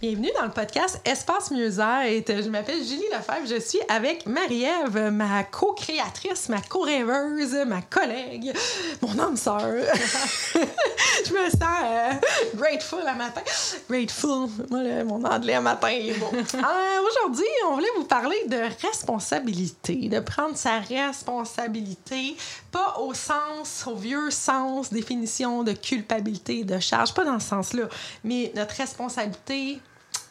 Bienvenue dans le podcast Espace Mieux-être. Je m'appelle Julie Lefebvre. Je suis avec Marie-Ève, ma co-créatrice, ma co-rêveuse, ma collègue, mon âme sœur. je me sens euh, grateful à matin. Grateful. Moi, mon anglais à matin est bon. Euh, aujourd'hui, on voulait vous parler de responsabilité, de prendre sa responsabilité, pas au sens, au vieux sens, définition de culpabilité, de charge, pas dans ce sens-là, mais notre responsabilité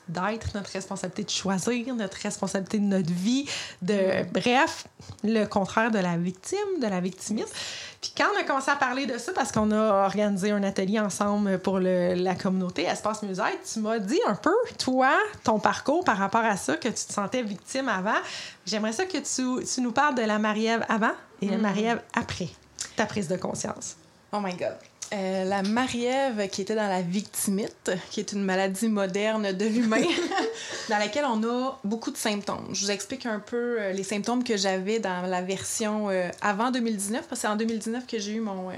d'être, notre responsabilité de choisir, notre responsabilité de notre vie, de bref, le contraire de la victime, de la victimiste. Puis quand on a commencé à parler de ça, parce qu'on a organisé un atelier ensemble pour le, la communauté Espace Musée, tu m'as dit un peu, toi, ton parcours par rapport à ça, que tu te sentais victime avant. J'aimerais ça que tu, tu, nous parles de la Marie-Ève avant et la mm. Marie-Ève après ta prise de conscience. Oh my God. Euh, la Marie-Ève qui était dans la victimite, qui est une maladie moderne de l'humain, dans laquelle on a beaucoup de symptômes. Je vous explique un peu euh, les symptômes que j'avais dans la version euh, avant 2019, parce que c'est en 2019 que j'ai eu mon,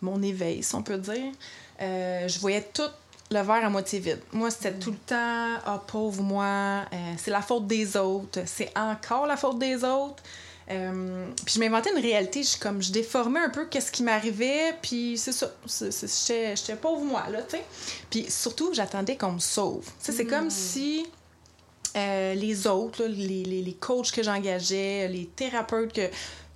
mon éveil, si on peut dire. je voyais tout le verre à moitié vide. Moi, c'était tout le temps « Ah, pauvre moi, c'est la faute des autres, c'est encore la faute des autres ». Euh, puis je m'inventais une réalité, je, comme je déformais un peu qu'est-ce qui m'arrivait, puis c'est ça, j'étais pauvre moi, là, tu sais. Puis surtout, j'attendais qu'on me sauve. Tu sais, c'est comme mm. si euh, les autres, les, les, les, coachs que j'engageais, les thérapeutes, que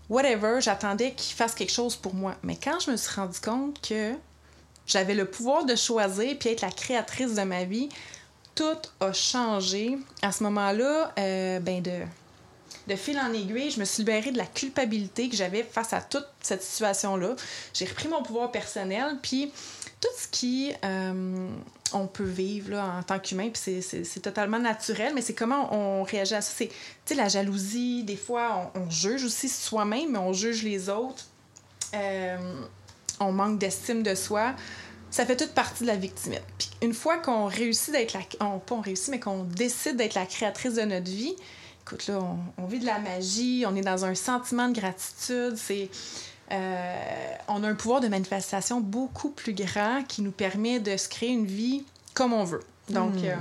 whatever, j'attendais qu'ils fassent quelque chose pour moi. Mais quand je me suis rendu compte que j'avais le pouvoir de choisir puis être la créatrice de ma vie, tout a changé. À ce moment-là, euh, ben de de fil en aiguille, je me suis libérée de la culpabilité que j'avais face à toute cette situation-là. J'ai repris mon pouvoir personnel, puis tout ce qui euh, on peut vivre là, en tant qu'humain, puis c'est totalement naturel, mais c'est comment on réagit à ça. C'est la jalousie, des fois on, juge aussi soi-même, mais on juge les autres. Euh, on manque d'estime de soi. Ça fait toute partie de la victime. Puis une fois qu'on réussit d'être la... On, pas on réussit, mais qu'on décide d'être la créatrice de notre vie, écoute, là, on, vit de la magie, on est dans un sentiment de gratitude, c'est... Euh, on a un pouvoir de manifestation beaucoup plus grand qui nous permet de se créer une vie comme on veut. Donc, hmm. euh,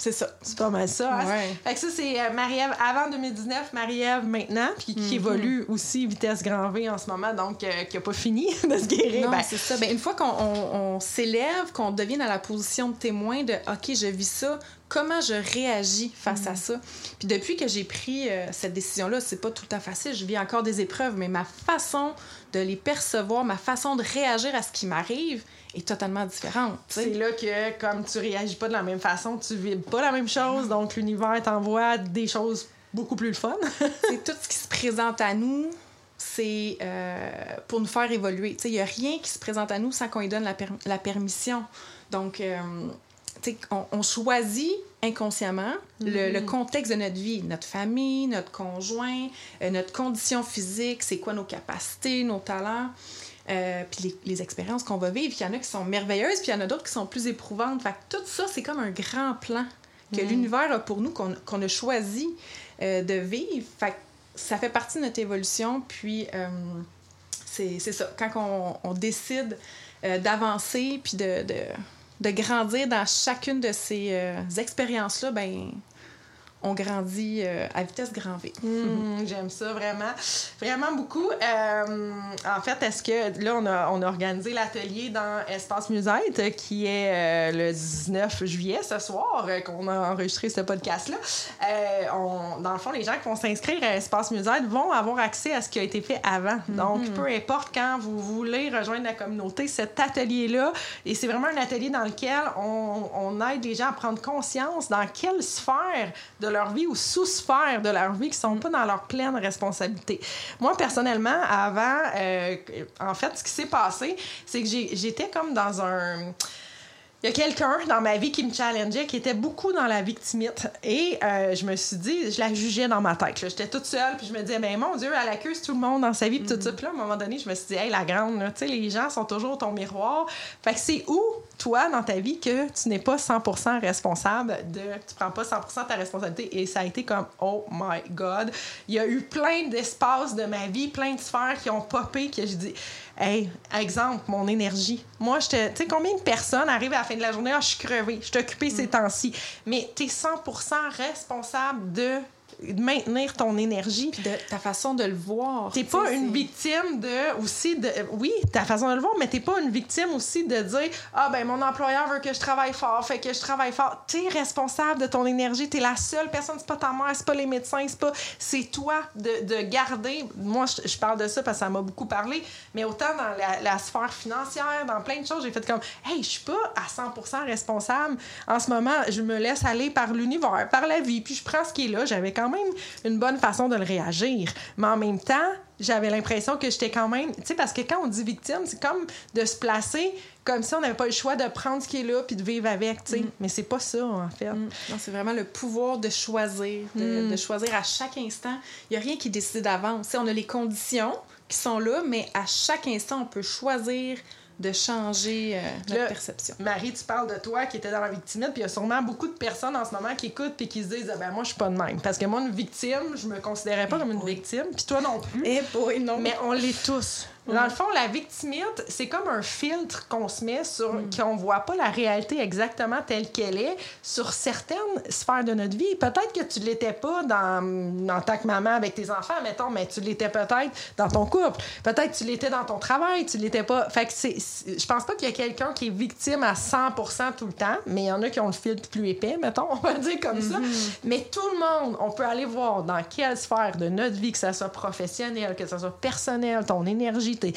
c'est ça. C'est pas mal ça. Hein? Fait que ça, c'est euh, Marie-Ève avant 2019, Marie-Ève maintenant, puis qui mm-hmm. évolue aussi vitesse grand V en ce moment, donc euh, qui n'a pas fini de se guérir. Non, ben, c'est ça. Ben, une fois qu'on s'élève, qu'on devient dans la position de témoin de OK, je vis ça, comment je réagis face à mm. ça. Puis depuis que j'ai pris euh, cette décision-là, c'est pas tout le temps facile, je vis encore des épreuves, mais ma façon de les percevoir, ma façon de réagir à ce qui m'arrive, est totalement différente. C'est là que, comme tu réagis pas de la même façon, tu vis pas la même chose, donc l'univers t'envoie des choses beaucoup plus fun. c'est tout ce qui se présente à nous, c'est euh, pour nous faire évoluer. Il n'y a rien qui se présente à nous sans qu'on lui donne la, la permission. Donc, euh, on, on, choisit inconsciemment le, le, mm-hmm. contexte de notre vie, notre famille, notre conjoint, euh, notre condition physique, c'est quoi nos capacités, nos talents. Euh, puis les, expériences qu'on va vivre. Il y en a qui sont merveilleuses, puis il y en a d'autres qui sont plus éprouvantes. Fait que tout ça, c'est comme un grand plan que mm. l'univers a pour nous, qu'on a choisi euh, de vivre. Fait que ça fait partie de notre évolution. Puis c'est ça, quand on, décide d'avancer, puis de, de, de, grandir dans chacune de ces expériences-là, ben on grandit euh, à vitesse grand V. Hmm, j'aime ça vraiment, vraiment beaucoup. Euh, en fait, est-ce que là, on a, on a organisé l'atelier dans Espace Musette qui est euh, le 19 juillet ce soir qu'on a enregistré ce podcast-là. dans le fond, les gens qui vont s'inscrire à Espace Musette vont avoir accès à ce qui a été fait avant. Donc, mhm. peu importe quand vous voulez rejoindre la communauté, cet atelier-là, et c'est vraiment un atelier dans lequel on, on aide les gens à prendre conscience dans quelle sphère de leur vie ou sous-sphère de leur vie qui sont pas dans leur pleine responsabilité. Moi, personnellement, avant, euh, en fait, ce qui s'est passé, c'est que j'étais comme dans un il y a quelqu'un dans ma vie qui me challengeait, qui était beaucoup dans la victimite. Et euh, je me suis dit, je la jugeais dans ma tête. J'étais toute seule, puis je me disais, ben mon Dieu, elle accuse tout le monde dans sa vie, puis tout ça. Puis là, à un moment donné, je me suis dit, hey, la grande, tu sais, les gens sont toujours ton miroir. Fait que c'est où, toi, dans ta vie, que tu n'es pas 100% responsable de. Tu prends pas 100% de ta responsabilité. Et ça a été comme, oh my God. Il y a eu plein d'espaces de ma vie, plein de sphères qui ont popé, que je dis, Hey, exemple, mon énergie. Moi, je Tu sais, combien de personnes arrivent à la fin de la journée, ah, je suis crevée, je suis occupée ces mm. temps-ci. Mais tu es 100% responsable de maintenir ton énergie. Puis de ta façon de le voir. T'es pas une victime de aussi de oui, ta façon de le voir, mais t'es pas une victime aussi de dire ah ben mon employeur veut que je travaille fort, fait que je travaille fort. T'es responsable de ton énergie. T'es la seule personne. C'est pas ta mère, c'est pas les médecins, c'est pas c'est toi de, de, garder. Moi, je, parle de ça parce que ça m'a beaucoup parlé, mais autant dans la, la, sphère financière, dans plein de choses, j'ai fait comme hey, je suis pas à 100% responsable en ce moment. Je me laisse aller par l'univers, par la vie, puis je prends ce qui est là. J'avais quand même une bonne façon de le réagir. Mais en même temps, j'avais l'impression que j'étais quand même. Tu sais, parce que quand on dit victime, c'est comme de se placer comme si on n'avait pas le choix de prendre ce qui est là puis de vivre avec, tu sais. Mm. Mais c'est pas ça, en fait. Mm. Non, c'est vraiment le pouvoir de choisir, de, mm. choisir à chaque instant. Il n'y a rien qui décide d'avance. On a les conditions qui sont là, mais à chaque instant, on peut choisir de changer euh, notre perception. Marie, tu parles de toi qui était dans la victimite, puis il y a sûrement beaucoup de personnes en ce moment qui écoutent et qui se disent ah, ben moi je suis pas de même parce que moi une victime, je me considérais pas comme une victime, puis toi non plus. Et eh non. Mais on l'est tous. Dans le fond, la victimite, c'est comme un filtre qu'on se met sur mm. qu'on voit pas la réalité exactement telle qu'elle est sur certaines sphères de notre vie. Peut-être que tu l'étais pas dans, en tant que maman avec tes enfants, mettons, mais tu l'étais peut-être dans ton couple. Peut-être que tu l'étais dans ton travail, tu l'étais pas. Fait que c'est, je pense pas qu'il y a quelqu'un qui est victime à 100% tout le temps, mais il y en a qui ont le filtre plus épais, mettons, on va dire comme ça. Mm-hmm. Mais tout le monde, on peut aller voir dans quelle sphère de notre vie, que ça soit professionnel, que ça soit personnel, ton énergie, tes,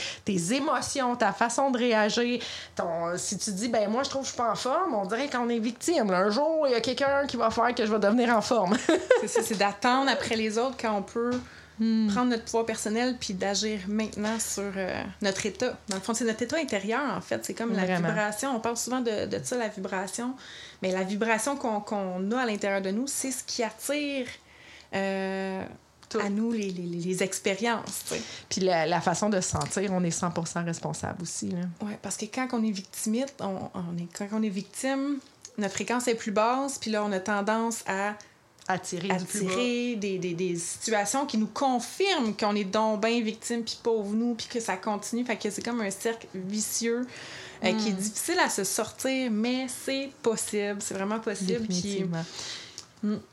émotions, ta façon de réagir. Ton, si tu dis, ben moi, je trouve que je suis pas en forme, on dirait qu'on est victime. Un jour, il y a quelqu'un qui va faire que je vais devenir en forme. c'est d'attendre après les autres quand on peut hmm. prendre notre pouvoir personnel puis d'agir maintenant sur euh, notre état. Dans le fond, c'est notre état intérieur, en fait. C'est comme la vibration. On parle souvent de, de, ça, la vibration. Mais la vibration qu'on a à l'intérieur de nous, c'est ce qui attire... Euh, à nous les, les, les expériences. Puis la, la, façon de se sentir, on est 100% responsable aussi. Oui, parce que quand on est victimite, on, on, est, quand on est victime, notre fréquence est plus basse, puis là, on a tendance à attirer, attirer des, des, des, situations qui nous confirment qu'on est donc bien victime, puis pauvre nous, puis que ça continue. Fait que c'est comme un cercle vicieux euh, qui est hmm. difficile à se sortir, mais c'est possible. C'est vraiment possible.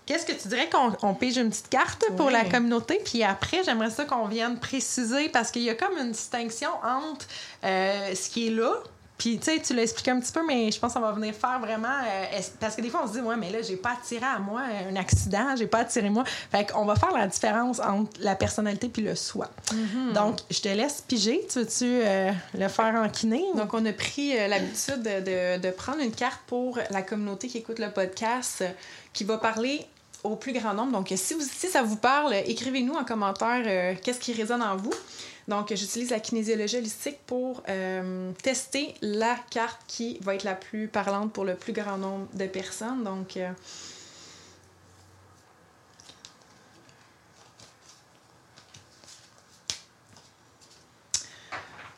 Qu'est-ce que tu dirais qu'on pige une petite carte pour la communauté? Puis après, j'aimerais ça qu'on vienne préciser parce qu'il y a comme une distinction entre euh, ce qui est là, puis, tu sais, tu l'as expliqué un petit peu, mais je pense qu'on va venir faire vraiment. Euh, parce que des fois, on se dit, ouais, mais là, j'ai pas attiré à moi un accident, j'ai pas attiré moi. Fait qu'on va faire la différence entre la personnalité puis le soi. Mm-hmm. Donc, je te laisse piger. Tu veux-tu euh, le faire en kiné? Donc, on a pris l'habitude de, de, prendre une carte pour la communauté qui écoute le podcast qui va parler au plus grand nombre. Donc, si, vous, si ça vous parle, écrivez-nous en commentaire euh, qu'est-ce qui résonne en vous. Donc, j'utilise la kinésiologie holistique pour euh, tester la carte qui va être la plus parlante pour le plus grand nombre de personnes. Donc, euh,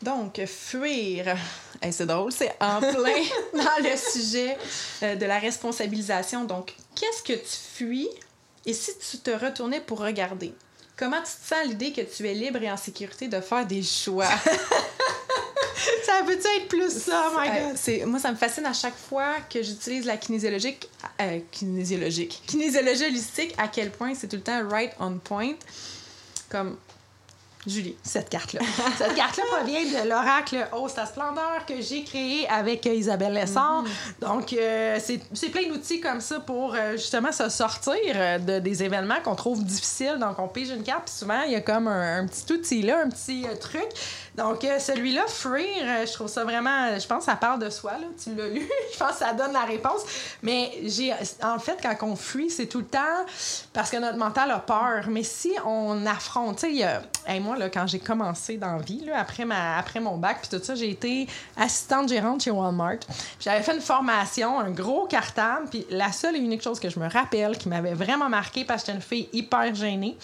Donc, fuir. c'est drôle, c'est en plein dans le sujet de la responsabilisation. Donc, qu'est-ce que tu fuis et si tu te retournais pour regarder? Comment tu te sens l'idée que tu es libre et en sécurité de faire des choix? ça peut être plus ça, oh my God? c'est, moi, ça me fascine à chaque fois que j'utilise la kinésiologique, euh, kinésiologique, kinésiologie holistique, à quel point c'est tout le temps right on point. Comme Julie. Cette carte-là. Cette carte-là provient de l'oracle Hausse à splendeur que j'ai créé avec euh, Isabelle Lessard. Mm-hmm. Donc, euh, c'est plein d'outils comme ça pour euh, justement se sortir de, des événements qu'on trouve difficiles. Donc, on pige une carte, puis souvent, il y a comme un, petit outil là, un petit truc. Donc, celui-là, Freer, je trouve ça vraiment. Je pense que ça parle de soi, là. Tu l'as lu. je pense que ça donne la réponse. Mais j'ai. En fait, quand on fuit, c'est tout le temps parce que notre mental a peur. Mais si on affronte, tu sais, il y a là, quand j'ai commencé dans la vie, là, après, ma, après mon bac, puis tout ça, j'ai été assistante gérante chez Walmart. J'avais fait une formation, un gros cartable, puis la seule et unique chose que je me rappelle qui m'avait vraiment marqué parce que j'étais une fille hyper gênée,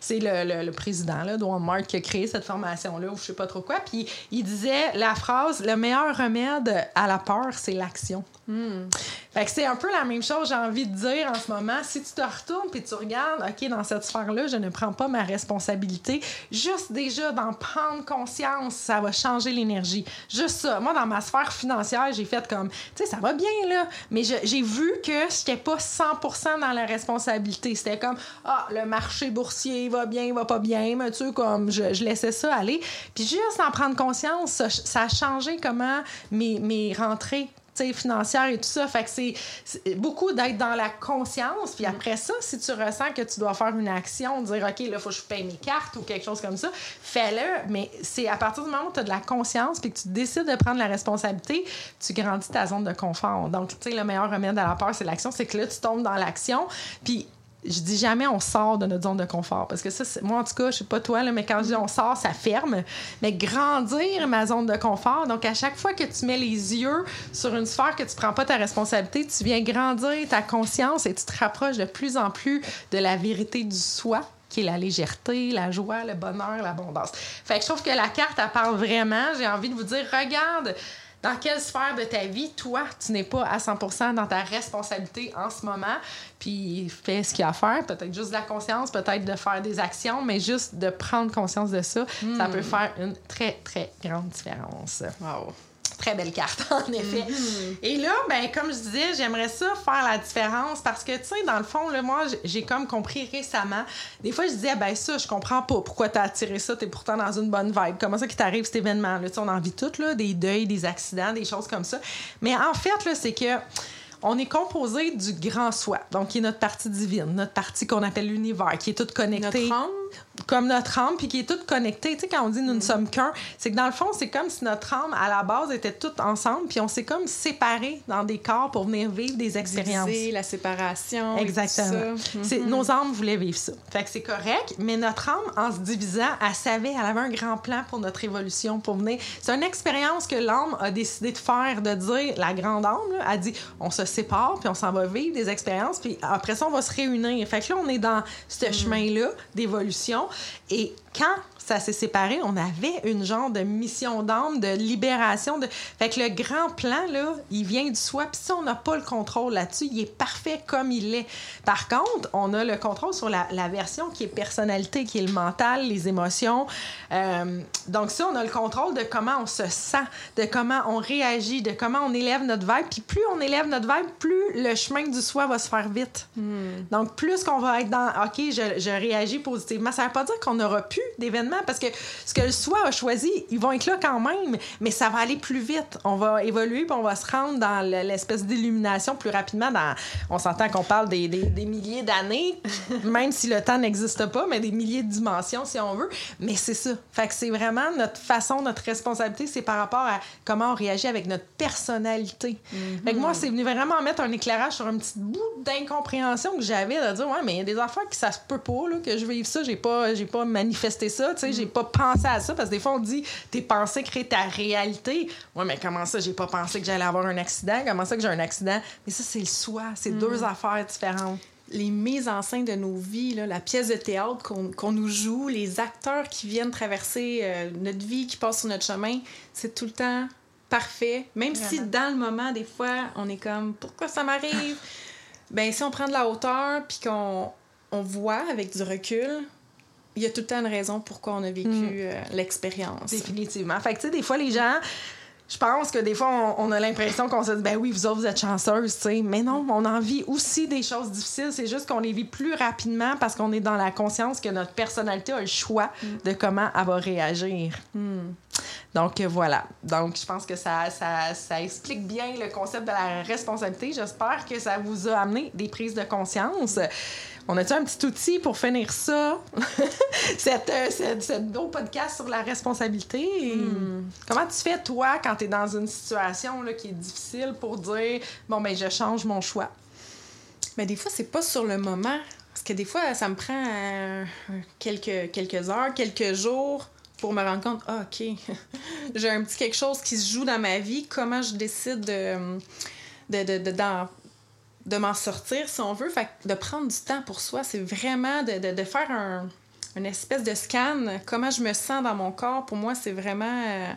c'est le, le, président là, de Walmart qui a créé cette formation-là, ou je sais pas trop quoi. Puis il disait la phrase Le meilleur remède à la peur, c'est l'action. Hmm. Fait que c'est un peu la même chose, j'ai envie de dire en ce moment. Si tu te retournes puis tu regardes, OK, dans cette sphère-là, je ne prends pas ma responsabilité. Juste déjà d'en prendre conscience, ça va changer l'énergie. Juste ça. Moi, dans ma sphère financière, j'ai fait comme, tu sais, ça va bien, là. Mais j'ai vu que j'étais pas 100 dans la responsabilité. C'était comme, ah, le marché boursier va bien, va pas bien. Mais tu sais, comme, je, je laissais ça aller. Puis juste en prendre conscience, ça, ça a changé comment mes, mes rentrées financière et tout ça. Fait que c'est beaucoup d'être dans la conscience. Puis après ça, si tu ressens que tu dois faire une action, dire OK, là, faut que je paye mes cartes ou quelque chose comme ça, fais-le. Mais c'est à partir du moment où tu as de la conscience puis que tu décides de prendre la responsabilité, tu grandis ta zone de confort. Donc, tu sais, le meilleur remède à la peur, c'est l'action. C'est que là, tu tombes dans l'action. Puis je dis jamais on sort de notre zone de confort parce que ça moi en tout cas je sais pas toi mais quand je dis on sort ça ferme mais grandir ma zone de confort donc à chaque fois que tu mets les yeux sur une sphère que tu prends pas ta responsabilité tu viens grandir ta conscience et tu te rapproches de plus en plus de la vérité du soi qui est la légèreté, la joie, le bonheur, l'abondance. Fait que je trouve que la carte, elle parle vraiment. J'ai envie de vous dire, regarde, dans quelle sphère de ta vie, toi, tu n'es pas à 100% dans ta responsabilité en ce moment, puis fais ce qu'il y a à faire, peut-être juste de la conscience, peut-être de faire des actions, mais juste de prendre conscience de ça, ça peut hmm. faire une très, très grande différence. Wow. Très belle carte, en effet. Mm-hmm. Et là, ben, comme je disais, j'aimerais ça faire la différence parce que, tu sais, dans le fond, là, moi, j'ai comme compris récemment. Des fois, je disais, ben, ça, je comprends pas pourquoi t'as attiré ça, t'es pourtant dans une bonne vibe. Comment ça qui t'arrive cet événement-là? on en vit tout, là, des deuils, des accidents, des choses comme ça. Mais en fait, là, c'est que on est composé du grand soi, donc qui est notre partie divine, notre partie qu'on appelle l'univers, qui est toute connectée. Notre âme? Comme notre âme, puis qui est toute connectée. Tu sais, quand on dit nous ne mm. sommes qu'un, c'est que dans le fond, c'est comme si notre âme, à la base, était toute ensemble, puis on s'est comme séparés dans des corps pour venir vivre des expériences. la séparation. Exactement. c'est mm-hmm. Nos âmes voulaient vivre ça. Fait que c'est correct, mais notre âme, en se divisant, elle savait, elle avait un grand plan pour notre évolution, pour venir. C'est une expérience que l'âme a décidé de faire, de dire, la grande âme, là, a dit, on se sépare, puis on s'en va vivre des expériences, puis après ça, on va se réunir. Fait que là, on est dans ce mm. chemin-là d'évolution. Et quand ça s'est séparé, on avait une genre de mission d'âme, de libération. De... Fait que le grand plan, là, il vient du soi. Puis si on n'a pas le contrôle là-dessus, il est parfait comme il est. Par contre, on a le contrôle sur la, version qui est personnalité, qui est le mental, les émotions. Euh, donc ça, on a le contrôle de comment on se sent, de comment on réagit, de comment on élève notre vibe. Puis plus on élève notre vibe, plus le chemin du soi va se faire vite. Hmm. Donc plus qu'on va être dans, OK, je, je réagis positivement, ça veut pas dire qu'on n'aura plus d'événements parce que ce que le soi a choisi, ils vont être là quand même, mais ça va aller plus vite. On va évoluer puis on va se rendre dans l'espèce d'illumination plus rapidement. Dans, on s'entend qu'on parle des, des, milliers d'années, même si le temps n'existe pas, mais des milliers de dimensions si on veut. Mais c'est ça. Fait que c'est vraiment notre façon, notre responsabilité, c'est par rapport à comment on réagit avec notre personnalité. Fait que moi, c'est venu vraiment mettre un éclairage sur un petit bout d'incompréhension que j'avais de dire ouais, mais il y a des affaires qui ça se peut pas là, que je vive ça, j'ai pas, j'ai pas manifesté ça, tu j'ai pas pensé à ça parce que des fois, on dit tes pensées créent ta réalité. Ouais, mais comment ça, j'ai pas pensé que j'allais avoir un accident? Comment ça que j'ai un accident? Mais ça, c'est le soi. C'est mm. deux affaires différentes les mises en scène de nos vies, la pièce de théâtre qu'on nous joue, les acteurs qui viennent traverser euh, notre vie, qui passent sur notre chemin, c'est tout le temps parfait. Même si dans le moment, des fois, on est comme pourquoi ça m'arrive? ben si on prend de la hauteur puis qu'on on voit avec du recul, il y a tout le temps une raison pourquoi on a vécu Mm. euh, l'expérience. Définitivement. Fait que, tu sais, des fois, les gens. Je pense que des fois, on, on a l'impression qu'on se dit, ben oui, vous autres, vous êtes chanceuses, tu sais. Mais non, on en vit aussi des choses difficiles. C'est juste qu'on les vit plus rapidement parce qu'on est dans la conscience que notre personnalité a le choix de comment elle va réagir. Hmm. Donc, euh, voilà. Donc, je pense que ça, ça, ça explique bien le concept de la responsabilité. J'espère que ça vous a amené des prises de conscience. On a-tu un petit outil pour finir ça? cette, euh, cette, cette beau podcast sur la responsabilité. Comment tu fais, toi, quand tu es dans une situation là, qui est difficile pour dire, bon, ben, je change mon choix? Mais des fois, c'est pas sur le moment. Parce que des fois, ça me prend euh, quelques, quelques heures, quelques jours pour me rendre compte, ah, OK, j'ai un petit quelque chose qui se joue dans ma vie. Comment je décide de, m'en sortir, si on veut? Fait de prendre du temps pour soi, c'est vraiment de faire un, une espèce de scan. Comment je me sens dans mon corps, pour moi, c'est vraiment euh,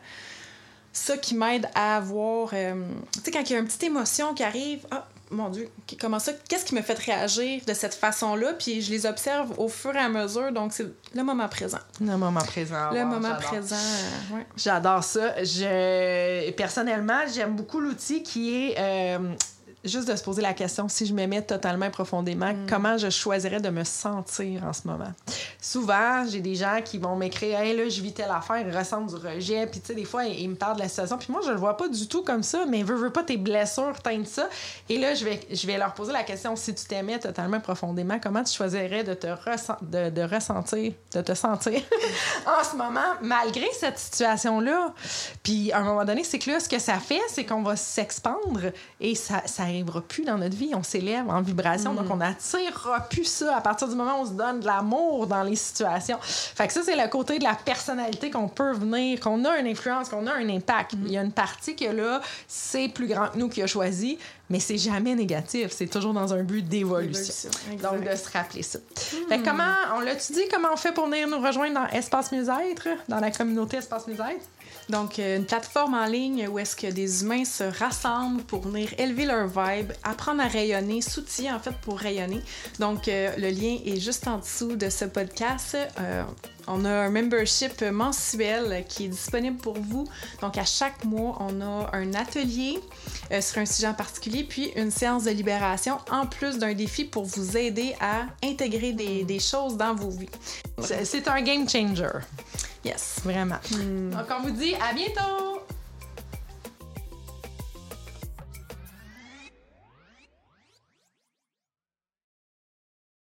ça qui m'aide à avoir. euh, tu sais, quand il y a une petite émotion qui arrive, ah, mon Dieu, comment ça? Qu'est-ce qui me fait réagir de cette façon-là? Puis je les observe au fur et à mesure, donc c'est le moment présent. Le moment présent. le wow, moment présent, euh, ouais. J'adore ça. Je... Personnellement, j'aime beaucoup l'outil qui est euh, juste de se poser la question, si je m'aimais totalement profondément, comment je choisirais de me sentir en ce moment? Souvent, j'ai des gens qui vont m'écrire Hey, là, je vis telle affaire, ils ressentent du rejet. Puis, tu sais, des fois, ils, ils me parlent de la situation. Puis, moi, je le vois pas du tout comme ça, mais veux, veux pas tes blessures teignent ça. Et là, je vais, je vais leur poser la question si tu t'aimais totalement profondément, comment tu choisirais de te ressent- de, de ressentir, de te sentir en ce moment, malgré cette situation-là? Puis, à un moment donné, c'est que là, ce que ça fait, c'est qu'on va s'expandre et ça, ça arrivera plus dans notre vie. On s'élève en vibration, donc on n'attirera plus ça à partir du moment où on se donne de l'amour dans les situations. Fait que ça, c'est le côté de la personnalité qu'on peut venir, qu'on a une influence, qu'on a un impact. Il y a une partie que là, c'est plus grand que nous qui a choisi, mais c'est jamais négatif. C'est toujours dans un but d'évolution. Évolution, Donc, de se rappeler ça. Fait que comment, on l'a-tu dit, comment on fait pour venir nous rejoindre dans Espace Mieux-être, dans la communauté Espace Mieux-être? Donc, euh, une plateforme en ligne où est-ce que des humains se rassemblent pour venir élever leur vibe, apprendre à rayonner, s'outiller en fait pour rayonner. Donc, euh, le lien est juste en dessous de ce podcast. Euh, on a un membership mensuel qui est disponible pour vous. Donc, à chaque mois, on a un atelier euh, sur un sujet en particulier, puis une séance de libération, en plus d'un défi pour vous aider à intégrer des, des choses dans vos vies. C'est c'est un game changer, Yes. vraiment. Donc, on vous dit à bientôt!